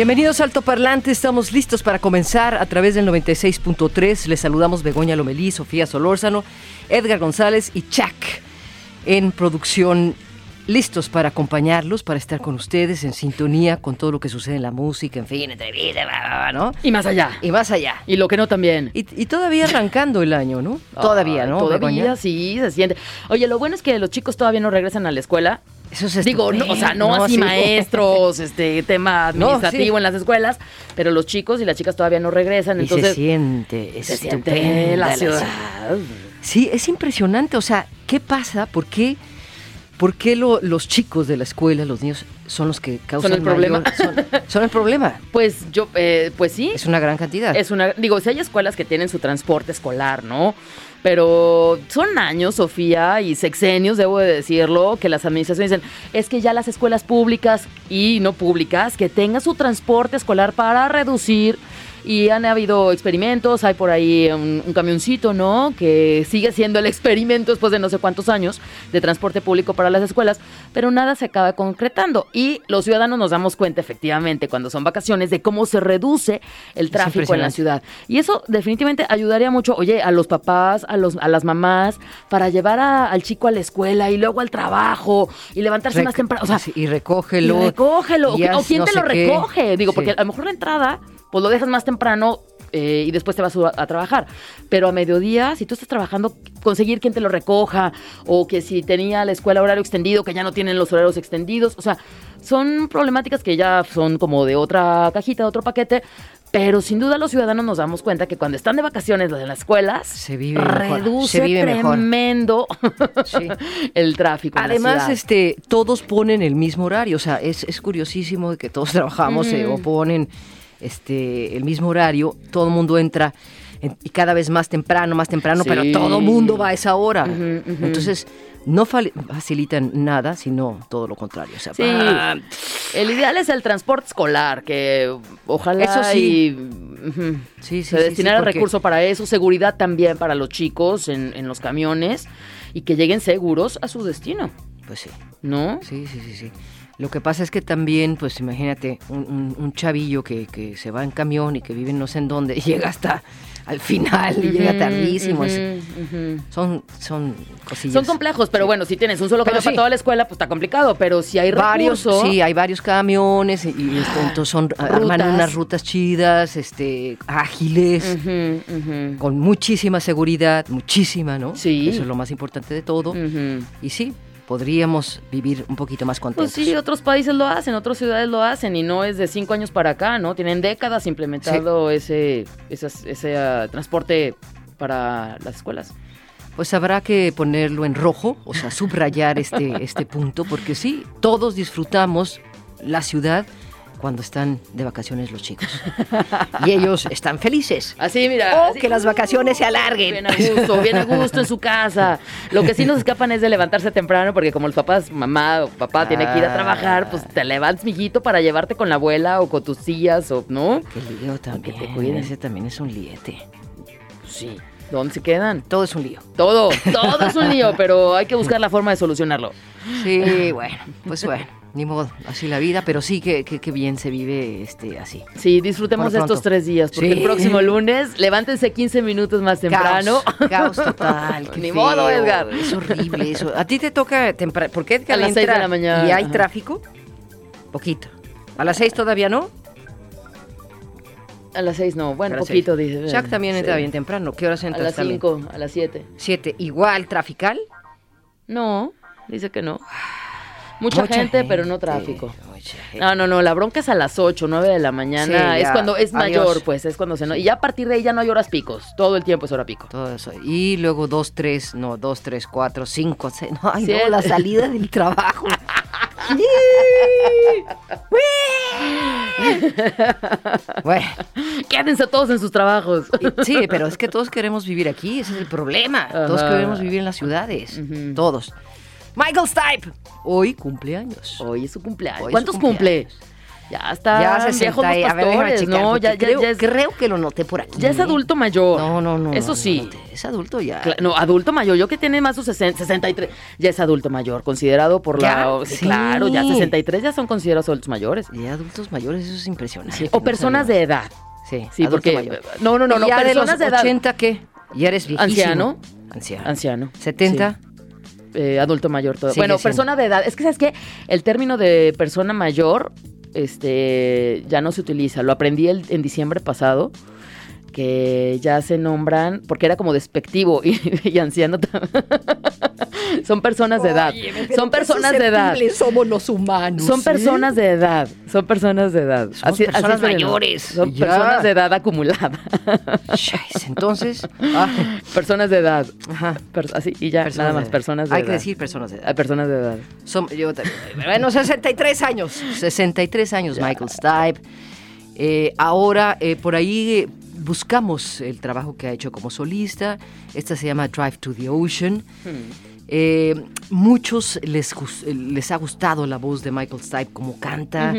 Bienvenidos a Alto Parlante, estamos listos para comenzar a través del 96.3. Les saludamos Begoña Lomelí, Sofía Solórzano, Edgar González y Chuck en producción, listos para acompañarlos, para estar con ustedes en sintonía con todo lo que sucede en la música, en fin, entrevista, bla, bla, bla, ¿no? Y más allá. Y más allá. Y lo que no también. Y, y todavía arrancando el año, ¿no? Todavía, ¿no? Todavía Begoña? sí, se siente. Oye, lo bueno es que los chicos todavía no regresan a la escuela. Eso es Digo, no, o sea, no, así sí. maestros, este tema No, administrativo sí. en las escuelas, pero los chicos y las chicas todavía no regresan, Y entonces se siente, se siente la la ciudad. Sí, es impresionante. O sea, ¿qué pasa? ¿Por qué, por qué lo- los chicos de la escuela, los niños, son los que causan el problema. son, son el problema. Pues yo, eh, pues sí, Es una gran cantidad. Es una, digo, si hay escuelas que tienen su transporte escolar, ¿no? Pero son años, Sofía, y sexenios, debo de decirlo, que las administraciones dicen, es que ya las escuelas públicas y no públicas, que tengan su transporte escolar para reducir. Y han habido experimentos, hay por ahí un, un camioncito, ¿no? Que sigue siendo el experimento después de no sé cuántos años de transporte público para las escuelas, pero nada se acaba concretando. Y los ciudadanos nos damos cuenta, efectivamente, cuando son vacaciones, de cómo se reduce el tráfico en la ciudad. Y eso definitivamente ayudaría mucho, oye, a los papás, a, los, a las mamás, para llevar a- al chico a la escuela y luego al trabajo y levantarse Rec- más temprano. O sea, y recógelo. y recógelo. y o- quién no te lo qué. recoge. Digo, Sí. porque a lo mejor la entrada, pues lo dejas más temprano eh, y después te vas a, a trabajar. Pero a mediodía, si tú estás trabajando, conseguir quien te lo recoja, o que si tenía la escuela horario extendido, que ya no tienen los horarios extendidos. O sea, son problemáticas que ya son como de otra cajita, de otro paquete. Pero sin duda los ciudadanos nos damos cuenta que cuando están de vacaciones en las escuelas, Se vive mejor, reduce se vive mejor. tremendo Sí. el tráfico. en la Además, este, todos ponen el mismo horario. O sea, es, es curiosísimo que todos trabajamos eh, o ponen este, el mismo horario. Todo el mundo entra en- y cada vez más temprano, más temprano, pero todo el mundo va a esa hora. Entonces, no facilitan nada, sino todo lo contrario. O sea, Sí, el ideal es el transporte escolar, que ojalá Eso sí. y, Sí, sí, se destinara porque- recurso para eso, seguridad también para los chicos en, en los camiones y que lleguen seguros a su destino, Pues sí. ¿no? Sí, sí, sí, sí. Lo que pasa es que también, pues imagínate, un, un- un chavillo que, que se va en camión y que vive no sé en dónde y llega hasta al final y llega tardísimo. Son, son cosillas. Son complejos, pero Sí. bueno, si tienes un solo camión para toda la escuela, pues está complicado, pero si hay Varios, recurso, sí, hay varios camiones y, y esto, entonces son, arman unas rutas chidas, este, ágiles, con muchísima seguridad, muchísima, ¿no? Sí. Eso es lo más importante de todo. Y sí, podríamos vivir un poquito más Pues contentos. sí, otros países lo hacen, otras ciudades lo hacen y no es de cinco años para acá, ¿no? Tienen décadas implementado ese, esas- ese ah, transporte para las escuelas. Pues habrá que ponerlo en rojo, o sea, subrayar este, este punto, porque sí, todos disfrutamos la ciudad cuando están de vacaciones los chicos. Y ellos están felices. Así, mira. O así, que las vacaciones se alarguen. Bien a gusto, bien a gusto en su casa. Lo que sí nos escapan es de levantarse temprano, porque como los papás, mamá o papá tiene que ir a trabajar, pues te levantas, mijito, para llevarte con la abuela o con tus tías, o no. Qué lío también. te cuiden. Ese también es un liete. Sí. ¿Dónde se quedan? Todo es un lío. Todo, todo es un lío, pero hay que buscar la forma de solucionarlo. Sí, bueno, pues bueno, ni modo, así la vida, pero sí que, que, que bien se vive este así. Sí, disfrutemos de estos tres días, porque Sí. el próximo lunes levántense 15 minutos más temprano. Caos, caos total. Ni modo, feo, Edgar. Es horrible eso. A ti te toca temprano. ¿Por qué Edgar A las seis entra de la mañana, ¿Y hay ajá. tráfico? Poquito. ¿A las seis todavía no? A las 6 no, bueno, A poquito, seis. dice. Jack también entra Sí. bien temprano. ¿Qué horas A entras las también? 5, a las 7. Siete. ¿Igual trafical? No, dice que no. Mucha, Mucha gente, pero no tráfico. gente. No, no, no, la bronca es a las 8, 9 de la mañana. Sí, es cuando es adiós. mayor, pues, es cuando se... No, y ya a partir de ahí ya no hay horas picos. Todo el tiempo es hora pico. Todo eso. Y luego dos, tres, no, dos, tres, cuatro, cinco, seis. No, ay, Siete. no, la salida del trabajo. Bueno, Quédense todos en sus trabajos. sí, pero es que todos queremos vivir aquí, ese es el problema. Todos Ajá. queremos vivir en las ciudades, Ujú. todos. Michael Stipe, hoy cumpleaños. Hoy es su cumpleaños. Hoy ¿Cuántos su cumple? Ya está. ya viejos 60 los a ver, pastores, porque Ya, ya, creo, ya es, creo que lo noté por aquí. ya es adulto mayor. No, no, no. Eso sí. no es adulto ya. Cla- No, adulto mayor. Yo que tiene más sus 60, 63, ya es adulto mayor, considerado por ¿Ya? la... Sí, claro, ya 63 ya son considerados adultos mayores. Ya adultos mayores, eso es impresionante. Sí, O personas de edad. Sí, Sí, porque... mayor. No, no, no, ¿Y no, ya de personas los de, edad. 80 qué? Ya eres viejísimo. Anciano. Anciano. Anciano. 70. Sí. Eh, adulto mayor todo. Sigue Bueno, siendo. persona de edad. Es que, ¿sabes qué? El término de persona mayor este, ya no se utiliza. Lo aprendí el- en diciembre pasado, que ya se nombran, porque era como despectivo y, y anciano. Son personas de edad. Son personas de edad. Somos los humanos. Son ¿sí? personas de edad. Son personas de edad. Somos personas mayores. Son Ya. personas de edad acumulada. Entonces, ah, personas de edad. ajá. Per- así, y ya, Personas nada más. Personas de Hay edad. que decir personas de edad. Ah, personas de edad. Som- yo bueno, 63 años. 63 años, Michael Stipe. Eh, ahora, eh, por ahí eh, buscamos el trabajo que ha hecho como solista. Esta se llama Drive to the Ocean. Eh, muchos les, les ha gustado la voz de Michael Stipe, como canta.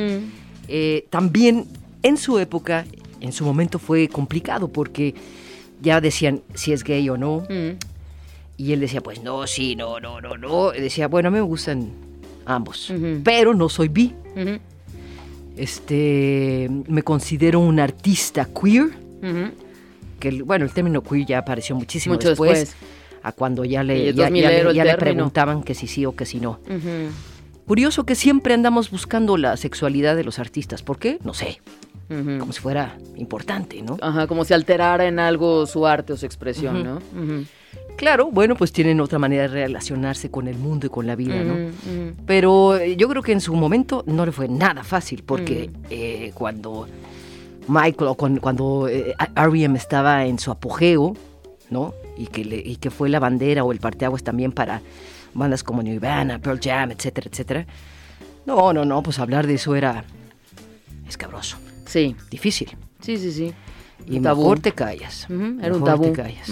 Eh, también en su época, en su momento fue complicado porque ya decían si es gay o no. Mm. Y él decía, pues no, sí, no, no, no, no. Y decía, bueno, a mí me gustan ambos, pero no soy bi. Este, me considero un artista queer, Que bueno, el término queer ya apareció muchísimo Mucho después, después. a cuando ya le, ya, ya 2000 le- ya preguntaban que si sí o que si no. Curioso que siempre andamos buscando la sexualidad de los artistas. ¿Por qué? No sé, como si fuera importante, ¿no? Ajá, como si alterara en algo su arte o su expresión. ¿no? Claro, bueno, pues tienen otra manera de relacionarse con el mundo y con la vida, ¿no? Pero eh, yo creo que en su momento no le fue nada fácil, porque Mm. eh, cuando Michael o cuando, cuando eh, R.E.M. estaba en su apogeo, ¿no? Y que, le- y que fue la bandera o el parteaguas también para bandas como Nirvana, Pearl Jam, etcétera, etcétera. No, no, no, pues hablar de eso era escabroso, Sí, difícil. sí, sí, sí. Y Un tabú. mejor te callas. Era un tabú. te callas.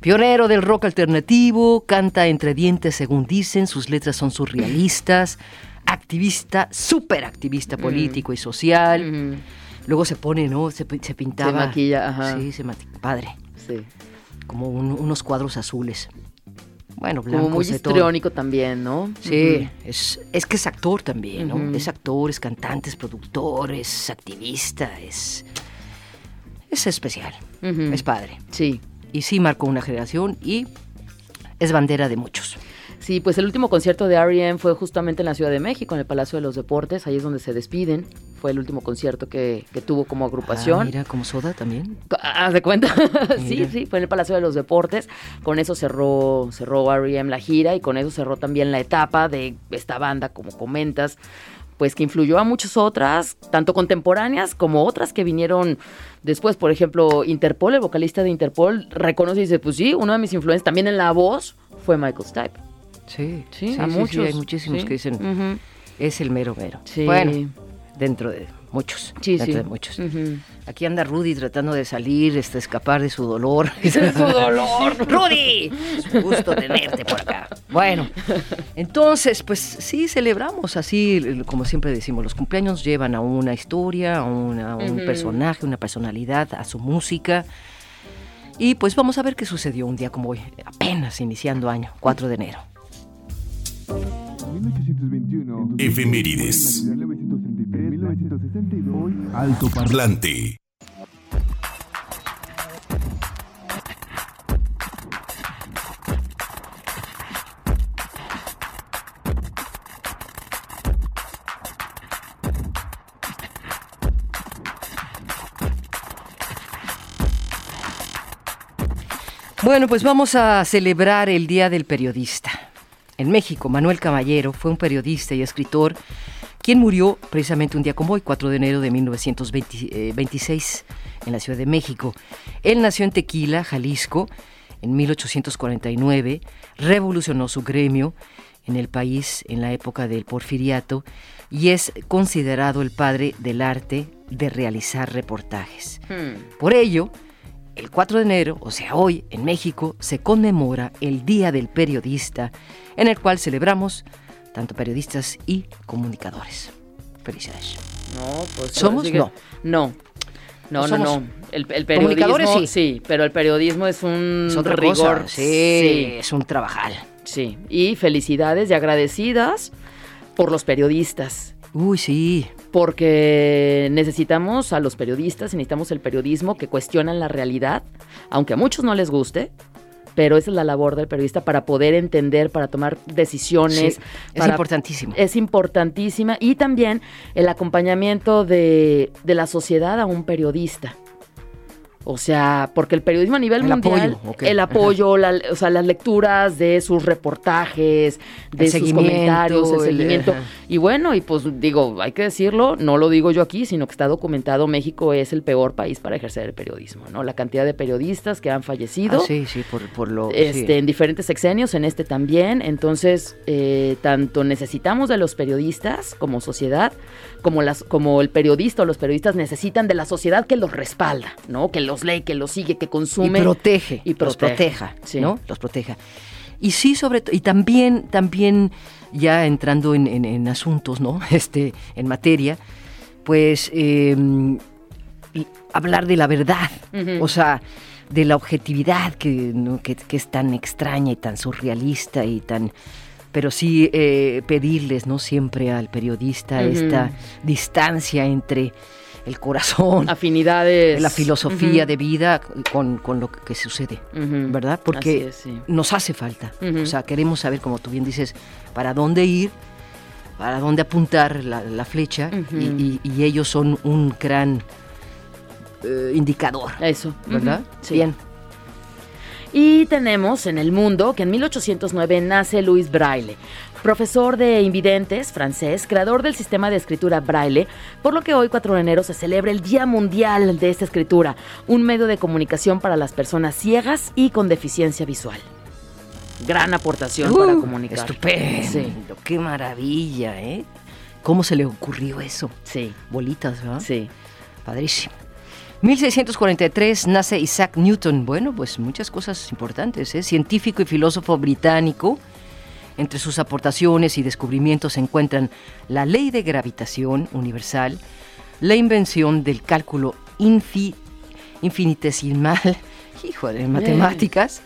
Pionero del rock alternativo, canta entre dientes según dicen, sus letras son surrealistas, activista, súper activista político y social. Luego se pone, ¿no? Se, se pintaba. Se maquilla, ajá. Sí, se maquilla. Padre, Sí. como un- unos cuadros azules. Bueno, Como blancos muy de todo. histriónico también, ¿no? Sí, es, es que es actor también, ¿no? Es actor, es cantante, es productor, es activista, es... Es especial, es padre. Sí. Y sí marcó una generación y es bandera de muchos. Sí, pues el último concierto de R.E.M. fue justamente en la Ciudad de México, en el Palacio de los Deportes, ahí es donde se despiden. Fue el último concierto que, que tuvo como Ah, agrupación. mira, como soda también. Haz de cuenta. sí, sí, fue en el Palacio de los Deportes. Con eso cerró, cerró R.E.M. la gira y con eso cerró también la etapa de esta banda, como comentas, pues que influyó a muchas otras, tanto contemporáneas como otras que vinieron después. Por ejemplo, Interpol, el vocalista de Interpol, reconoce y dice, pues sí, uno de mis influencias también en la voz fue Michael Stipe. Sí, Sí, sí, a sí, sí, muchos. hay muchísimos que dicen, es el mero mero. Sí. Bueno, dentro de muchos. Sí, dentro sí. de muchos. Aquí anda Rudy tratando de salir, este, escapar de su dolor. De su dolor. ¡Rudy! Es un gusto tenerte por acá. Bueno, entonces, pues sí, celebramos así, como siempre decimos, los cumpleaños llevan a una historia, a, una- a un personaje, una personalidad, a su música. Y pues vamos a ver qué sucedió un día como hoy, apenas iniciando año, 4 de enero. 1821. Efemérides. 1933, 1962. Alto Parlante. Bueno, pues vamos a celebrar el Día del Periodista. En México, Manuel Caballero fue un periodista y escritor quien murió precisamente un día como hoy, 4 de enero de 1926, en la Ciudad de México. Él nació en Tequila, Jalisco, en 1849, revolucionó su gremio en el país en la época del porfiriato y es considerado el padre del arte de realizar reportajes. Hmm. Por ello, el 4 de enero, o sea hoy, en México, se conmemora el Día del Periodista, en el cual celebramos tanto periodistas y comunicadores. Felicidades. No, pues ¿Somos? sí que- No. No. No, ¿No no. El, el Comunicadores, periodismo, sí. sí. pero el periodismo es un Es otra rigor. cosa. Sí, es un trabajal. sí. Y felicidades y agradecidas por los periodistas. Uy, sí. Porque necesitamos a los periodistas necesitamos el periodismo que cuestionan la realidad, aunque a muchos no les guste, pero esa es la labor del periodista para poder entender, para tomar decisiones. Sí, es para- importantísimo. Es importantísima. Y también el acompañamiento de, de la sociedad a un periodista. O sea, porque el periodismo a nivel El mundial, apoyo, el apoyo, la- o sea, las lecturas de sus reportajes, de El sus comentarios, el seguimiento. Y bueno, y pues digo, hay que decirlo, no lo digo yo aquí, sino que está documentado, México es el peor país para ejercer el periodismo, ¿no? La cantidad de periodistas que han fallecido Ah, sí, sí, por, por lo... este, sí. en diferentes sexenios, en este también. Entonces, eh, tanto necesitamos de los periodistas como sociedad, como, las, como el periodista o los periodistas necesitan de la sociedad que los respalda, ¿no? Que los lee, que los sigue, que consume. y protege, y los proteja, sí. ¿no? Los proteja. Y sí, sobre todo, y también, también ya entrando en, en- en asuntos, ¿no? Este, en materia, pues eh, y hablar de la verdad, o sea, de la objetividad que, ¿no? que, que es tan extraña y tan surrealista y tan pero sí eh, pedirles, ¿no? Siempre al periodista esta distancia entre el corazón, Afinidades. la filosofía de vida con, con lo que sucede. ¿verdad? Porque es, sí. nos hace falta. O sea, queremos saber, como tú bien dices, para dónde ir, para dónde apuntar la, la flecha, y, y- y ellos son un gran eh, indicador, Eso. ¿verdad? sí. Bien. Y tenemos en el mundo que en 1809 nace Louis Braille, profesor de invidentes francés, creador del sistema de escritura Braille, por lo que hoy 4 de enero se celebra el Día Mundial de esta escritura, un medio de comunicación para las personas ciegas y con deficiencia visual. Gran aportación para Uh, comunicar. Estupendo, Sí, qué maravilla, ¿eh? ¿Cómo se le ocurrió eso? sí, Bolitas, ¿verdad? sí. Padrísimo. 1643 nace Isaac Newton. Bueno, pues muchas cosas importantes. ¿eh? Científico y filósofo británico. Entre sus aportaciones y descubrimientos se encuentran la ley de gravitación universal, la invención del cálculo infi- infinitesimal, híjole, matemáticas,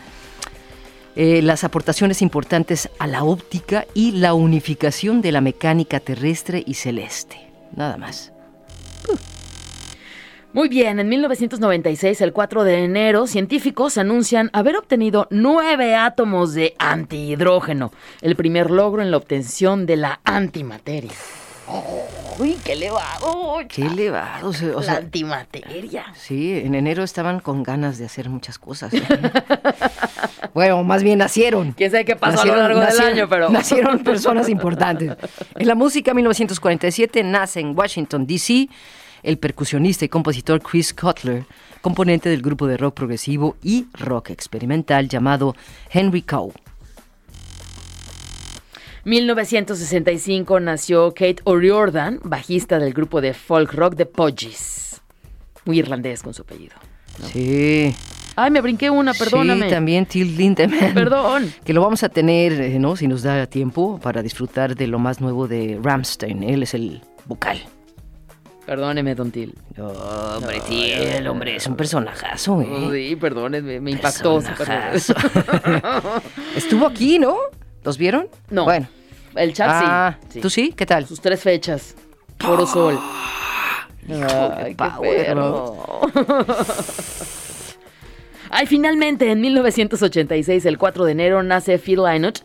eh, las aportaciones importantes a la óptica y la unificación de la mecánica terrestre y celeste. Nada más. Muy bien, en 1996, el 4 de enero, científicos anuncian haber obtenido nueve átomos de antihidrógeno, el primer logro en la obtención de la antimateria. ¡Uy, qué elevado! Qué elevado. o sea, o la antimateria. sí, en enero estaban con ganas de hacer muchas cosas. ¿eh? bueno, más bien nacieron. ¿Quién sabe qué pasó a lo largo del año? Pero Nacieron personas importantes. En la música, 1947, nace en Washington, D.C., el percusionista y compositor Chris Cutler, componente del grupo de rock progresivo y rock experimental llamado Henry Cow. 1965 nació Kate O'Riordan, bajista del grupo de folk rock The Podgies. Muy irlandés con su apellido. Sí. Ay, me brinqué una, perdóname. Sí, también Till Lindemann. Perdón. Que lo vamos a tener, eh, ¿no? Si nos da tiempo, para disfrutar de lo más nuevo de Ramstein. Él es el vocal. Perdóneme, Don Til. hombre, Till, hombre, es un personajazo, ¿eh? Sí, perdóneme, me impactó. Estuvo aquí, ¿no? ¿Los vieron? No. Bueno. El chat Ah, sí. ¿tú sí? ¿Qué tal? Sus tres fechas. Puro sol. Ay, qué perro. Ay, finalmente, en 1986, el 4 de enero, nace Phil Lynott.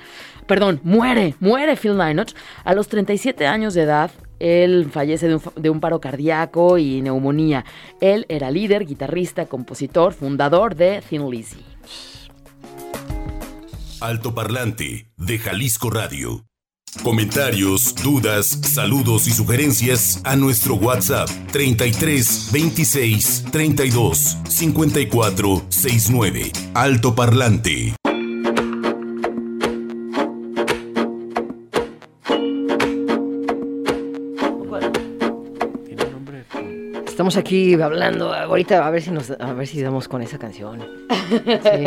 Perdón, muere, muere Phil Lynott. A los 37 años de edad, él fallece de un, paro cardíaco y neumonía. Él era líder, guitarrista, compositor, fundador de Thin Lizzy. Altoparlante de Jalisco Radio. Comentarios, dudas, saludos y sugerencias a nuestro WhatsApp 33 26 32 54 69. Altoparlante. Estamos aquí hablando, ahorita a ver si nos, a ver si damos con esa canción. Sí.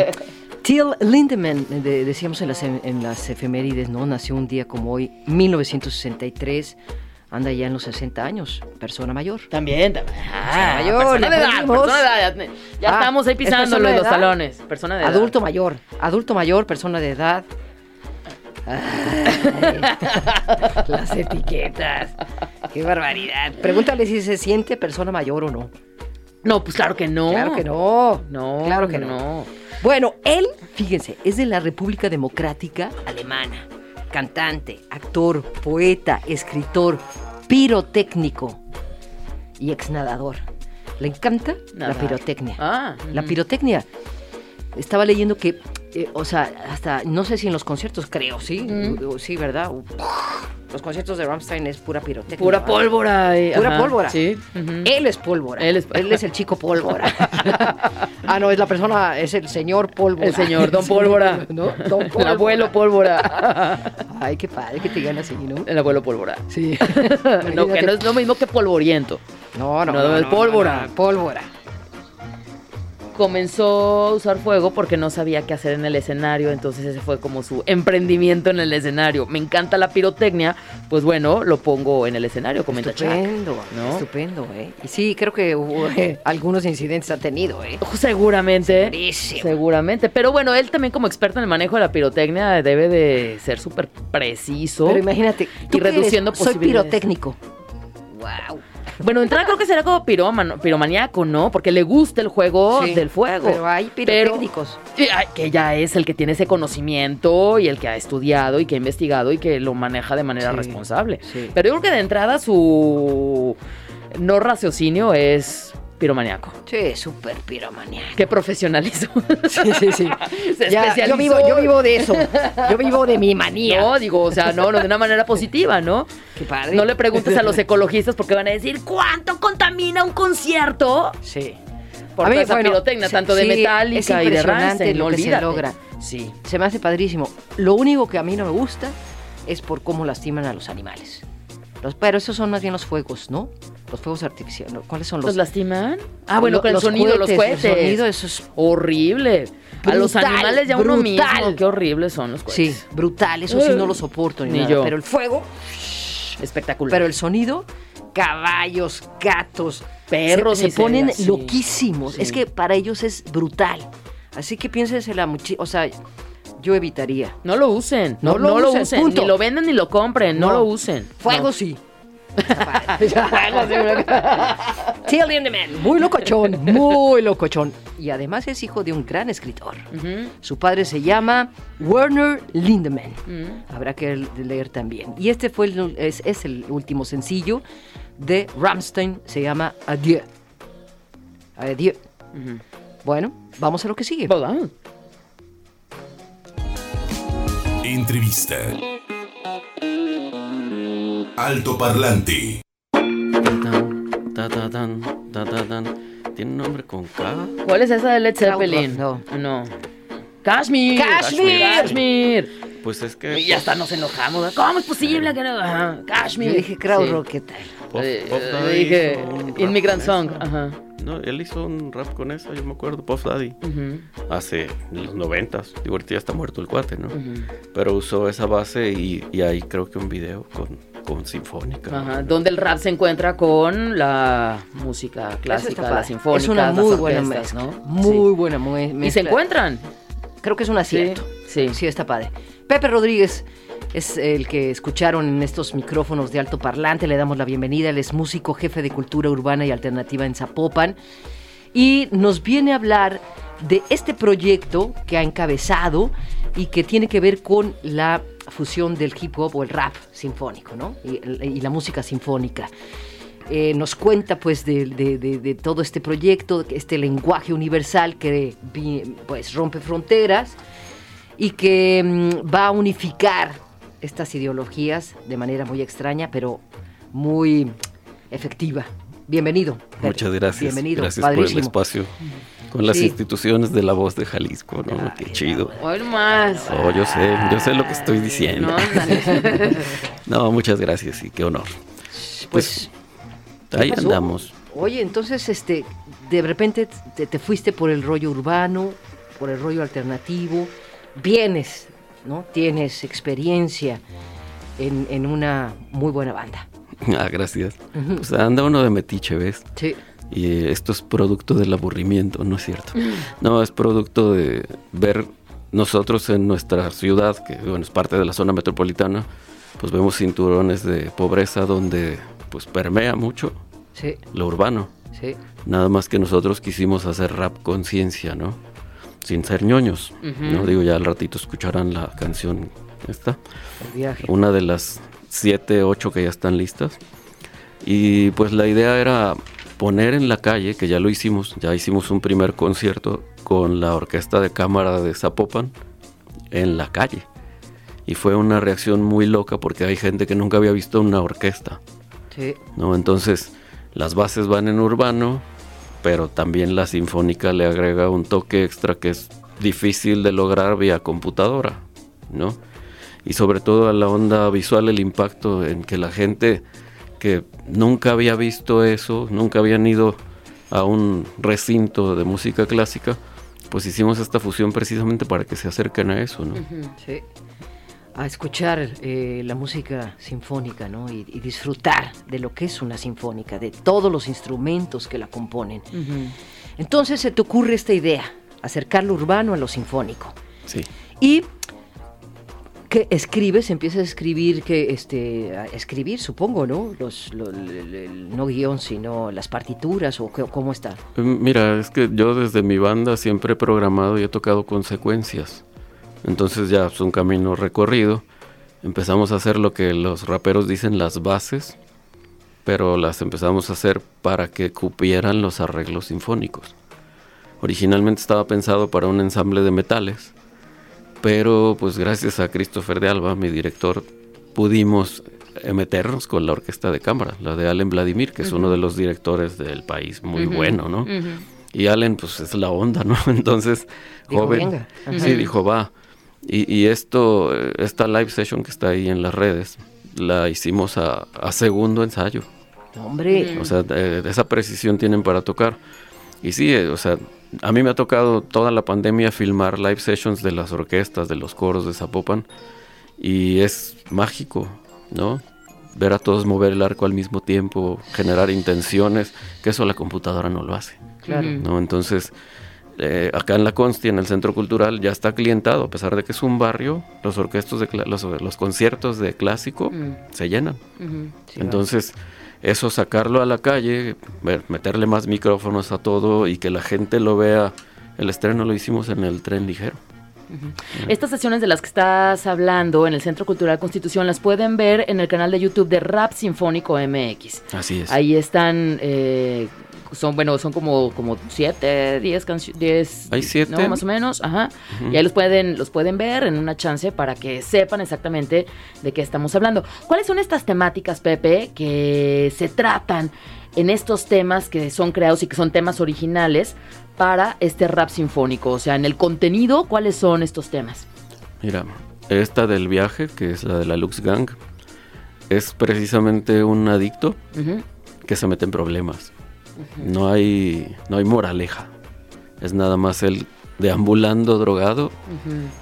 Till Lindemann, de- decíamos en las, en las efemérides, ¿no? Nació un día como hoy, 1963. Anda ya en los 60 años, persona mayor. También, también. Ah, mayor, persona de edad, persona de edad. Ya, Ah, estamos ahí ¿es pisándolo en los salones. Persona de edad. Adulto mayor, adulto mayor, persona de edad. Ay, las etiquetas. Qué barbaridad. Pregúntale si se siente persona mayor o no. No, pues claro que no. Claro que no. No, Claro que no. Bueno, él, fíjense, es de la República Democrática Alemana. Cantante, actor, poeta, escritor, pirotécnico y exnadador. Le encanta la pirotecnia. Ah. La pirotecnia. Estaba leyendo que, eh, o sea, hasta, no sé si en los conciertos, creo, ¿sí? Mm. Sí, ¿verdad? Los conciertos de Rammstein es pura pirotecnia. Pura ¿verdad? pólvora. y- Pura ajá, pólvora. Sí. Él es pólvora. Él es- el chico pólvora. ah, no, es la persona, es el señor pólvora. El señor Don Pólvora. ¿No? Don El Pólvora. abuelo pólvora. Ay, qué padre que te digan así, ¿no? El abuelo pólvora. Sí. No, que no es lo mismo que polvoriento. No, no, No, no, es no, pólvora. no, no, pólvora. Comenzó a usar fuego porque no sabía qué hacer en el escenario, entonces ese fue como su emprendimiento en el escenario. Me encanta la pirotecnia, pues bueno, lo pongo en el escenario, comenta Chuck. Estupendo, ¿no? estupendo, ¿eh? Y sí, creo que hubo, eh, algunos incidentes ha tenido, ¿eh? Seguramente. Segurísimo. Seguramente. Pero bueno, él también como experto en el manejo de la pirotecnia debe de ser súper preciso. Pero imagínate, ¿tú Y qué eres? reduciendo Soy pirotécnico. Wow. Bueno, de entrada creo que será como pirómano, piromaníaco, ¿no? Porque le gusta el juego Sí, del fuego. Pero hay pirotécnicos. Que ya es el que tiene ese conocimiento y el que ha estudiado y que ha investigado y que lo maneja de manera Sí, responsable. sí. Pero yo creo que de entrada su no raciocinio es piromaníaco. Sí, súper piromaníaco. Qué profesionalismo. Sí, sí, sí. Se Ya, especializó. yo, vivo, yo vivo de eso. Yo vivo de mi manía. No, digo, o sea, no, no, de una manera positiva, ¿no? Qué padre. No le preguntes a los ecologistas porque van a decir cuánto contamina un concierto Sí. por A mí, esa bueno, pirotecnia, tanto de sí, metálica y de Rammstein, lo no que se logra. Sí. Se me hace padrísimo. Lo único que a mí no me gusta es por cómo lastiman a los animales. Los, pero esos son más bien los fuegos, ¿no? Los fuegos artificiales. ¿Cuáles son ¿Los los? lastiman? Ah, bueno, lo- con el sonido, los cohetes, cohetes. El sonido, eso es Horrible. a los Brutal, animales ya uno mismo. brutal. Qué horribles son los Sí, cohetes. brutal. Eso sí no lo soporto ni, Ni nada. yo. Pero el fuego, Espectacular. pero el sonido, caballos, gatos, Perros se, ponen sí. loquísimos. Sí. Es que para ellos es brutal. Así que piénsensela mucho. O sea, yo evitaría. no lo usen. No, No lo no lo usen, punto. Ni lo venden ni lo compren. No, No. lo usen. Fuego sí. Till Lindemann, muy locochón, muy locochón. Y además es hijo de un gran escritor. Su padre se llama Werner Lindemann. Mm. Habrá que leer también. Y este fue el, es, es el último sencillo de Rammstein. Se llama Adieu. Adieu. Bueno, vamos a lo que sigue. ¿Verdad? Entrevista. Alto Parlante. Tiene un nombre con K. ¿Cuál es esa de Led Zeppelin? No. No. Kashmir. Kashmir. Kashmir. Pues es que. Y ya hasta nos enojamos. ¿Cómo es posible que no? Ajá. Kashmir. Yo dije Krautrock, Sí. ¿qué tal? Puff- Eh, Puff eh, Daddy dije Immigrant Song. Ajá. No, él hizo un rap con eso, yo me acuerdo, Puff Daddy. Hace en los noventas. Digo, ahorita ya está muerto el cuate, ¿no? Pero usó esa base y, y hay creo que un video con, con Sinfónica. Ajá, donde el rap se encuentra con la música clásica, la sinfónica, Es una muy buena mezcla. ¿no? Muy buena mezcla. Y se encuentran. Creo que es un acierto. Sí, sí. Sí, está padre. Pepe Rodríguez es el que escucharon en estos micrófonos de alto parlante. Le damos la bienvenida. Él es músico, jefe de cultura urbana y alternativa en Zapopan. Y nos viene a hablar de este proyecto que ha encabezado y que tiene que ver con la fusión del hip hop o el rap sinfónico, ¿no? Y, la música sinfónica. Eh, nos cuenta pues de, todo este proyecto, este lenguaje universal que pues rompe fronteras y que mm, va a unificar estas ideologías de manera muy extraña, pero muy efectiva. Bienvenido. Muchas gracias. Bienvenido. Gracias por el espacio. Con las Sí. instituciones de la voz de Jalisco, ¿no? Ay, Qué chido. Hoy más. Oh, yo sé, yo sé lo que estoy diciendo. No, muchas gracias y qué honor. Pues, Ahí pasó? andamos. Oye, entonces, este, de repente te, te fuiste por el rollo urbano, por el rollo alternativo, vienes, ¿no? Tienes experiencia en, en una muy buena banda. Ah, gracias. Pues anda uno de metiche, ¿ves? Sí. Y eh, esto es producto del aburrimiento, ¿no es cierto? No, es producto de ver nosotros en nuestra ciudad, que bueno, es parte de la zona metropolitana, pues vemos cinturones de pobreza donde pues permea mucho Sí, lo urbano. sí. Nada más que nosotros quisimos hacer rap conciencia, ¿no? Sin ser ñoños, ¿no? Digo, ya al ratito escucharán la canción esta. Una de las siete, ocho que ya están listas. Y pues la idea era poner en la calle, que ya lo hicimos, ya hicimos un primer concierto con la orquesta de cámara de Zapopan en la calle. Y fue una reacción muy loca porque hay gente que nunca había visto una orquesta, Sí. ¿no? Entonces, las bases van en urbano, pero también la sinfónica le agrega un toque extra que es difícil de lograr vía computadora, ¿no? Y sobre todo a la onda visual, el impacto en que la gente que nunca había visto eso, nunca habían ido a un recinto de música clásica, pues hicimos esta fusión precisamente para que se acerquen a eso, ¿no? Sí. A escuchar eh, la música sinfónica, ¿no? Y, y disfrutar de lo que es una sinfónica, de todos los instrumentos que la componen. Entonces se te ocurre esta idea, acercar lo urbano a lo sinfónico. Sí. Y que escribes, empiezas a escribir, que este, a escribir, supongo, ¿no? Los, no guion, sino las partituras o cómo está. Mm, Mira, es que yo desde mi banda siempre he programado y he tocado consecuencias. Entonces ya es un camino recorrido. Empezamos a hacer lo que los raperos dicen las bases, pero las empezamos a hacer para que cupieran los arreglos sinfónicos. Originalmente estaba pensado para un ensamble de metales, pero pues gracias a Christopher de Alba, mi director, pudimos meternos con la orquesta de cámara, la de Allen Vladimir, que es uno de los directores del país, muy bueno, ¿no? Y Allen, pues es la onda, ¿no? Entonces, Dijo, joven. Sí, dijo, va. Y, y esto, esta live session que está ahí en las redes, la hicimos a, a segundo ensayo. Hombre, O sea, de- de esa precisión tienen para tocar. Y sí, eh, o sea, a mí me ha tocado toda la pandemia filmar live sessions de las orquestas, de los coros de Zapopan. Y es mágico, ¿no? Ver a todos mover el arco al mismo tiempo, generar intenciones, que eso la computadora no lo hace. claro. ¿no? Entonces, eh, acá en la Consti, en el Centro Cultural, ya está clientado, a pesar de que es un barrio, los orquestos de los, los conciertos de clásico se llenan. Sí, Entonces, eso sacarlo a la calle, meterle más micrófonos a todo y que la gente lo vea. El estreno lo hicimos en el tren ligero. Estas sesiones de las que estás hablando en el Centro Cultural Constitución las pueden ver en el canal de YouTube de Rap Sinfónico MX. Así es. Ahí están, eh, son bueno, son como, como siete, diez canciones, Hay siete. ¿no? más o menos, ajá. Y ahí los pueden, los pueden ver en una chance para que sepan exactamente de qué estamos hablando. ¿Cuáles son estas temáticas, Pepe, que se tratan en estos temas que son creados y que son temas originales para este rap sinfónico? O sea, en el contenido, ¿cuáles son estos temas? Mira, esta del viaje, que es la de la Lux Gang, es precisamente un adicto que se mete en problemas. No hay, no hay moraleja. Es nada más el deambulando drogado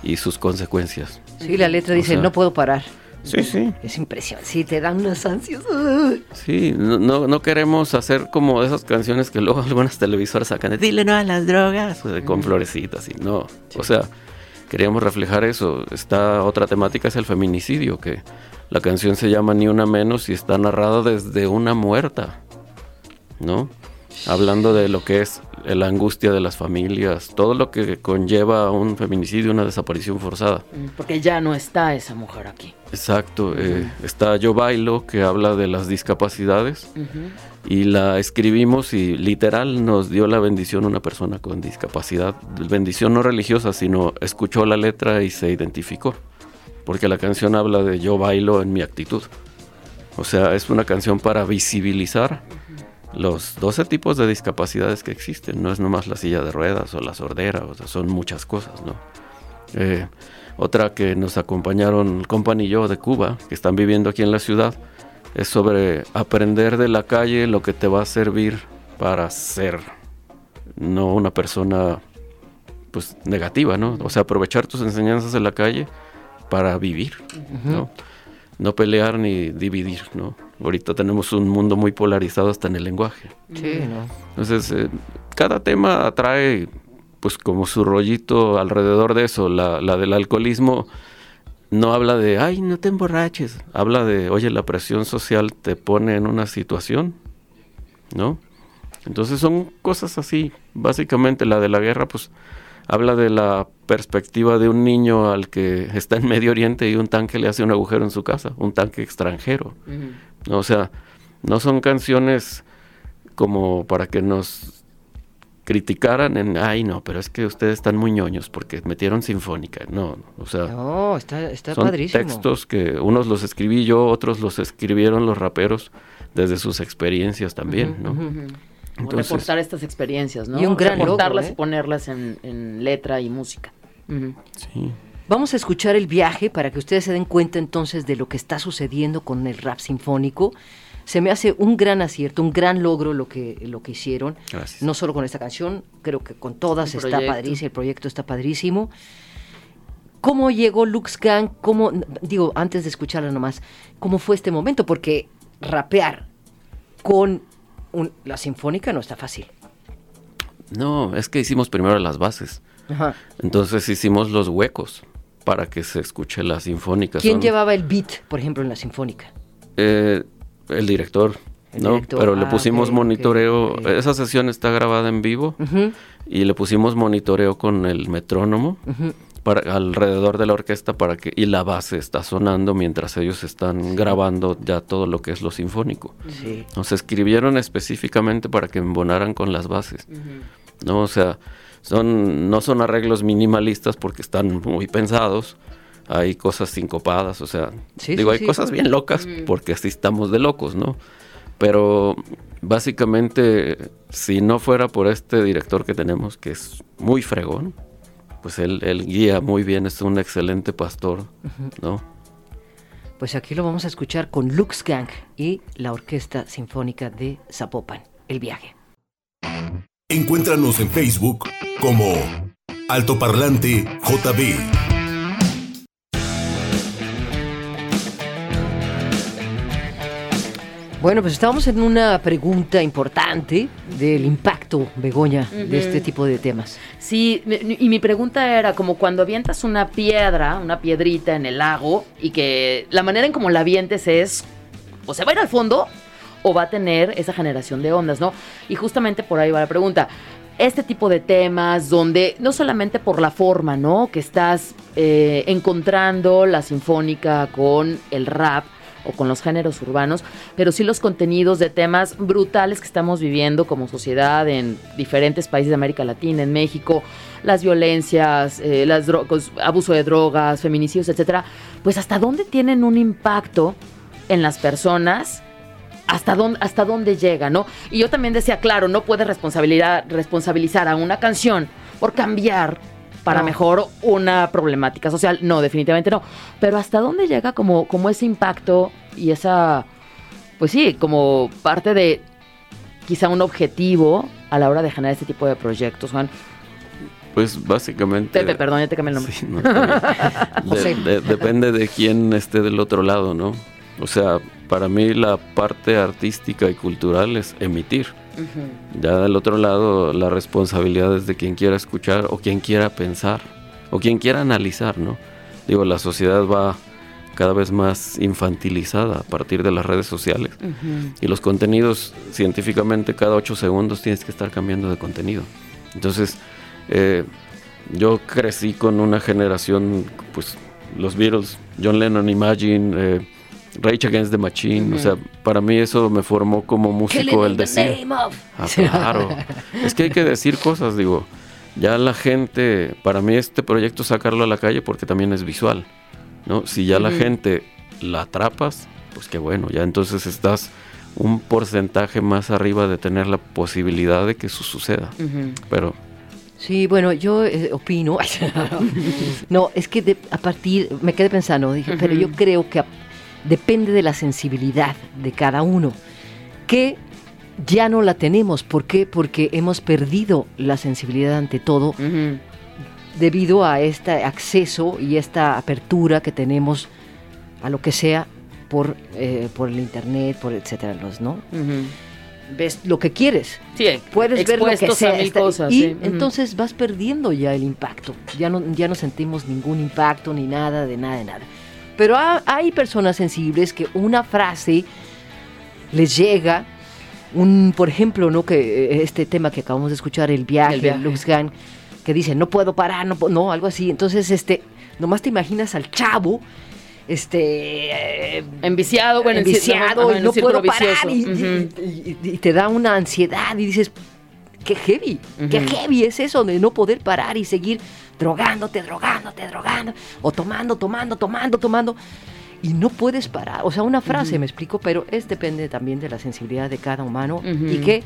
y sus consecuencias. Sí, la letra O dice, sea- no puedo parar. Sí, sí. Es impresionante. Sí, te dan unas ansias. Sí, no, no, no queremos hacer como esas canciones que luego algunas televisoras sacan de dile no a las drogas, con florecitas y no. O sea, queríamos reflejar eso. Esta otra temática es el feminicidio, que la canción se llama Ni una menos y está narrada desde una muerta, ¿no? Hablando de lo que es la angustia de las familias, todo lo que conlleva un feminicidio, una desaparición forzada. Porque ya no está esa mujer aquí. Exacto, eh, está Yo Bailo, que habla de las discapacidades, y la escribimos y literal nos dio la bendición una persona con discapacidad, bendición no religiosa, sino escuchó la letra y se identificó, porque la canción habla de yo bailo en mi actitud. O sea, es una canción para visibilizar los 12 tipos de discapacidades que existen, no es nomás la silla de ruedas o la sordera, o sea, son muchas cosas, ¿no? Eh, otra que nos acompañaron el compa y yo de Cuba, que están viviendo aquí en la ciudad, es sobre aprender de la calle lo que te va a servir para ser no una persona pues negativa, ¿no? O sea, aprovechar tus enseñanzas de la calle para vivir, ¿no? No pelear ni dividir, ¿no? Ahorita tenemos un mundo muy polarizado hasta en el lenguaje. Sí, ¿no? Entonces, eh, cada tema atrae pues como su rollito alrededor de eso. La, la del alcoholismo no habla de, ay, no te emborraches. Habla de, oye, la presión social te pone en una situación, ¿no? Entonces son cosas así. Básicamente la de la guerra, pues habla de la perspectiva de un niño al que está en Medio Oriente y un tanque le hace un agujero en su casa, un tanque extranjero. ¿no? O sea, no son canciones como para que nos criticaran en, ay no, pero es que ustedes están muy ñoños porque metieron sinfónica. No, o sea, No, está, está son padrísimo. textos que unos los escribí yo, otros los escribieron los raperos desde sus experiencias también, ¿no? Como Entonces- reportar estas experiencias, ¿no? Y un gran logro, Reportarlas ¿eh? y ponerlas en, en letra y música. Sí. Vamos a escuchar el viaje para que ustedes se den cuenta entonces de lo que está sucediendo con el rap sinfónico. Se me hace un gran acierto, un gran logro lo que, lo que hicieron. Gracias. No solo con esta canción, creo que con todas El está proyecto. padrísimo, el proyecto está padrísimo. ¿Cómo llegó Lux Gang? ¿Cómo, digo, antes de escucharla nomás, cómo fue este momento? Porque rapear con un- la sinfónica no está fácil. No, es que hicimos primero las bases. Ajá. Entonces hicimos los huecos para que se escuche la sinfónica. ¿Quién Son, llevaba el beat, por ejemplo, en la sinfónica? eh, el director, El ¿no? director, Pero le ah, pusimos monitoreo. Esa sesión está grabada en vivo y le pusimos monitoreo con el metrónomo para, alrededor de la orquesta para que y la base está sonando mientras ellos están grabando ya todo lo que es lo sinfónico. Sí. Nos escribieron específicamente para que embonaran con las bases. ¿no? O sea, son, no son arreglos minimalistas porque están muy pensados. Hay cosas sincopadas, o sea, Sí, digo, sí, hay sí. cosas bien locas porque así estamos de locos, ¿no? Pero básicamente, si no fuera por este director que tenemos, que es muy fregón, pues él, él guía muy bien, es un excelente pastor, ¿no? Pues aquí lo vamos a escuchar con Lux Gang y la Orquesta Sinfónica de Zapopan. El viaje. Encuéntranos en Facebook como Altoparlante JB. Bueno, pues estábamos en una pregunta importante del impacto, Begoña, de este tipo de temas. Sí, y mi pregunta era como cuando avientas una piedra, una piedrita en el lago y que la manera en como la avientes es o se va a ir al fondo o va a tener esa generación de ondas, ¿no? Y justamente por ahí va la pregunta. Este tipo de temas donde no solamente por la forma, ¿no? Que estás eh, encontrando la sinfónica con el rap, o con los géneros urbanos, pero sí los contenidos de temas brutales que estamos viviendo como sociedad en diferentes países de América Latina, en México, las violencias, eh, las dro- cos- abuso de drogas, feminicidios, etcétera, pues hasta dónde tienen un impacto en las personas hasta dónde, hasta dónde llega, ¿no? Y yo también decía, claro, no puedes responsabilidad, responsabilizar a una canción por cambiar para No. mejor una problemática social. No, definitivamente no. Pero hasta dónde llega como, como ese impacto y esa, pues sí, como parte de quizá un objetivo a la hora de generar este tipo de proyectos, Juan. Pues básicamente... Pepe, perdón, ya te cambié el nombre. Sí, no. De- de- depende de quién esté del otro lado, ¿no? O sea, para mí la parte artística y cultural es emitir. Ya del otro lado, la responsabilidad es de quien quiera escuchar o quien quiera pensar o quien quiera analizar, ¿no? Digo, la sociedad va cada vez más infantilizada a partir de las redes sociales. Y los contenidos, científicamente, cada ocho segundos tienes que estar cambiando de contenido. Entonces, eh, yo crecí con una generación, pues, los Beatles, John Lennon, Imagine, eh, Rage Against the Machine. O sea, para mí eso me formó como músico el decir. Ah, claro. es que hay que decir cosas, digo. Ya la gente, para mí este proyecto sacarlo a la calle porque también es visual, ¿no? Si ya la gente la atrapas, pues qué bueno, ya entonces estás un porcentaje más arriba de tener la posibilidad de que eso suceda. Pero Sí, bueno, yo eh, opino. no, es que de- a partir, me quedé pensando, dije, pero yo creo que a- depende de la sensibilidad de cada uno. Que ya no la tenemos. ¿Por qué? Porque hemos perdido la sensibilidad ante todo debido a este acceso y esta apertura que tenemos a lo que sea por, eh, por el internet, por etcétera, los, ¿no? Ves lo que quieres, Sí, puedes ver lo que sea está- cosas. y sí. Entonces vas perdiendo ya el impacto. Ya no, ya no sentimos ningún impacto ni nada de nada de nada. Pero ha- hay personas sensibles que una frase les llega, un, por ejemplo, no que eh, este tema que acabamos de escuchar, el viaje, El viaje. Luxgan, que dice no puedo parar, no, no, algo así. Entonces, este, nomás te imaginas al chavo, este, eh, Enviciado, bueno, enviciado ajá, y no puedo parar y, te da una ansiedad y dices, qué heavy, qué heavy es eso de no poder parar y seguir drogándote, drogándote, drogando, o tomando, tomando, tomando, tomando. Y no puedes parar. O sea, una frase, me explico, pero es depende también de la sensibilidad de cada humano y que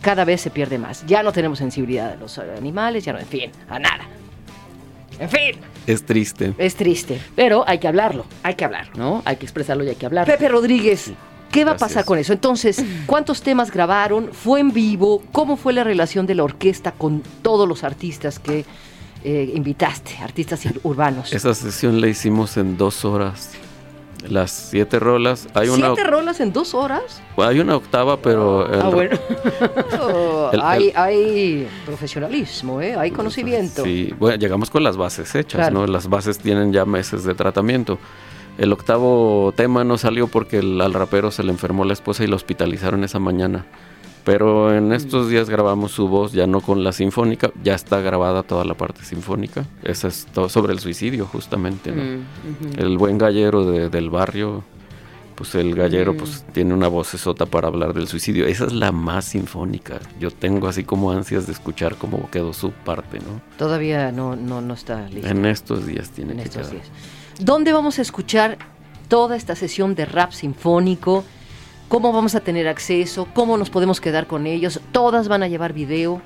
cada vez se pierde más. Ya no tenemos sensibilidad a los animales, ya no, en fin, a nada. En fin, Es triste. es triste. Pero hay que hablarlo, Hay que hablarlo. ¿no? Hay que expresarlo y hay que hablarlo. Pepe Rodríguez, ¿qué va a pasar con eso? Entonces, ¿cuántos temas grabaron? ¿Fue en vivo? ¿Cómo fue la relación de la orquesta con todos los artistas que eh, invitaste, artistas ur- urbanos? Esa sesión la hicimos en dos horas. Las siete rolas. Hay una, ¿Siete rolas en dos horas? hay una octava, pero el- Ah, bueno. El- hay, el- hay profesionalismo, ¿eh? hay conocimiento. Sí, bueno, llegamos con las bases hechas, Claro. ¿no? Las bases tienen ya meses de tratamiento. El octavo tema no salió porque el- al rapero se le enfermó la esposa y lo hospitalizaron esa mañana. Pero en estos días grabamos su voz, ya no con la sinfónica, ya está grabada toda la parte sinfónica. Esa es todo sobre el suicidio, justamente, ¿no? Mm. El buen gallero de- del barrio, pues el gallero Mm. pues tiene una vocesota para hablar del suicidio. Esa es la más sinfónica. Yo tengo así como ansias de escuchar cómo quedó su parte, ¿no? Todavía no, no, no está listo. En estos días tiene en que estos quedar. días. ¿Dónde vamos a escuchar toda esta sesión de rap sinfónico? ¿Cómo vamos a tener acceso? ¿Cómo nos podemos quedar con ellos? ¿Todas van a llevar video?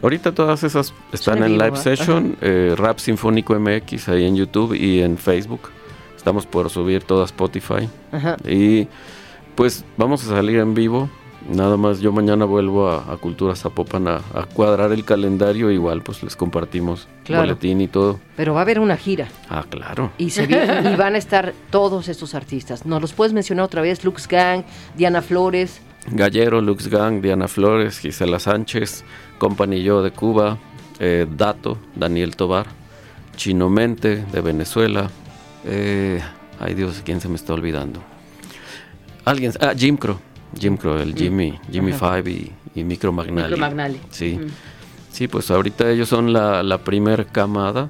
Ahorita todas esas están en vivo, live session, eh, Rap Sinfónico MX ahí en YouTube y en Facebook. Estamos por subir todo a Spotify. Ajá. Y pues vamos a salir en vivo. Nada más yo mañana vuelvo a, a Cultura Zapopan a, a cuadrar el calendario. Igual pues les compartimos Claro. boletín y todo. Pero va a haber una gira Ah, claro. y, se viene- y van a estar todos estos artistas. ¿Nos los puedes mencionar otra vez? Lux Gang, Diana Flores. Gallero, Lux Gang, Diana Flores, Gisela Sánchez, Company Yo de Cuba, eh, Dato, Daniel Tobar, Chino Mente de Venezuela. eh, ay Dios, ¿quién se me está olvidando? Alguien, ah, Jim Crow, Jim Crow, el Jimmy, Jimmy Five y, y Micro Magnali. Micro Magnali. Sí. Mm. Sí, pues ahorita ellos son la, la primer camada,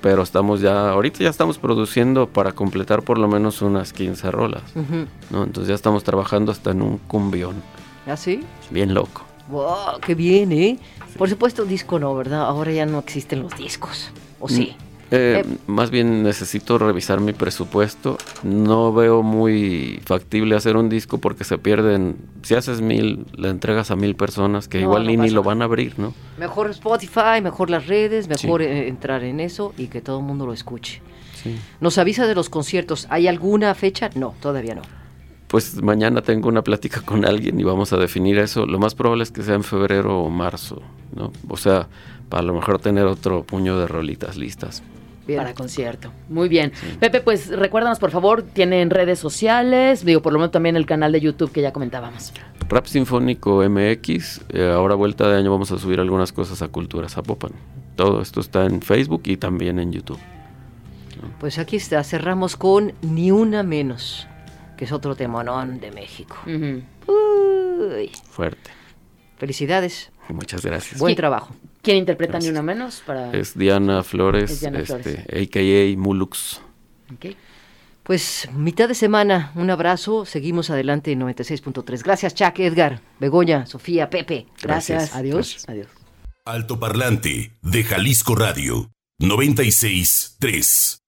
pero estamos ya, ahorita ya estamos produciendo para completar por lo menos unas 15 rolas. ¿no? Entonces ya estamos trabajando hasta en un cumbión, ¿Ah, sí? bien loco. ¡Wow! ¡Qué bien, eh! Por supuesto, disco no, ¿verdad? Ahora ya no existen los discos. ¿O sí? Eh, Eh, más bien necesito revisar mi presupuesto. No veo muy factible hacer un disco porque se pierden. Si haces mil, le entregas a mil personas que No, igual no ni, ni lo van a abrir, ¿no? Mejor Spotify, mejor las redes, mejor Sí. eh, entrar en eso y que todo el mundo lo escuche. Sí. Nos avisa de los conciertos. ¿Hay alguna fecha? No, todavía no. Pues mañana tengo una plática con alguien y vamos a definir eso. Lo más probable es que sea en febrero o marzo, ¿no? O sea, para a lo mejor tener otro puño de rolitas listas. Bien. Para concierto. Muy bien. Pepe, pues recuérdanos, por favor, tienen redes sociales, digo, por lo menos también el canal de YouTube que ya comentábamos. Rap Sinfónico MX, eh, ahora vuelta de año vamos a subir algunas cosas a Cultura Zapopan. Todo esto está en Facebook y también en YouTube. Pues aquí está, cerramos con Ni Una Menos, que es otro temonón de México. Uy, Fuerte. felicidades, Muchas gracias. buen trabajo. ¿Quién interpreta Gracias. ni una menos? Para... Es Diana Flores, Es Diana este, Flores. a.k.a. Mulux. Pues mitad de semana, un abrazo, seguimos adelante en 96.3. Gracias, Chuck, Edgar, Begoña, Sofía, Pepe. Gracias. Gracias. Adiós. Gracias. Adiós. Altoparlante de Jalisco Radio 96.3.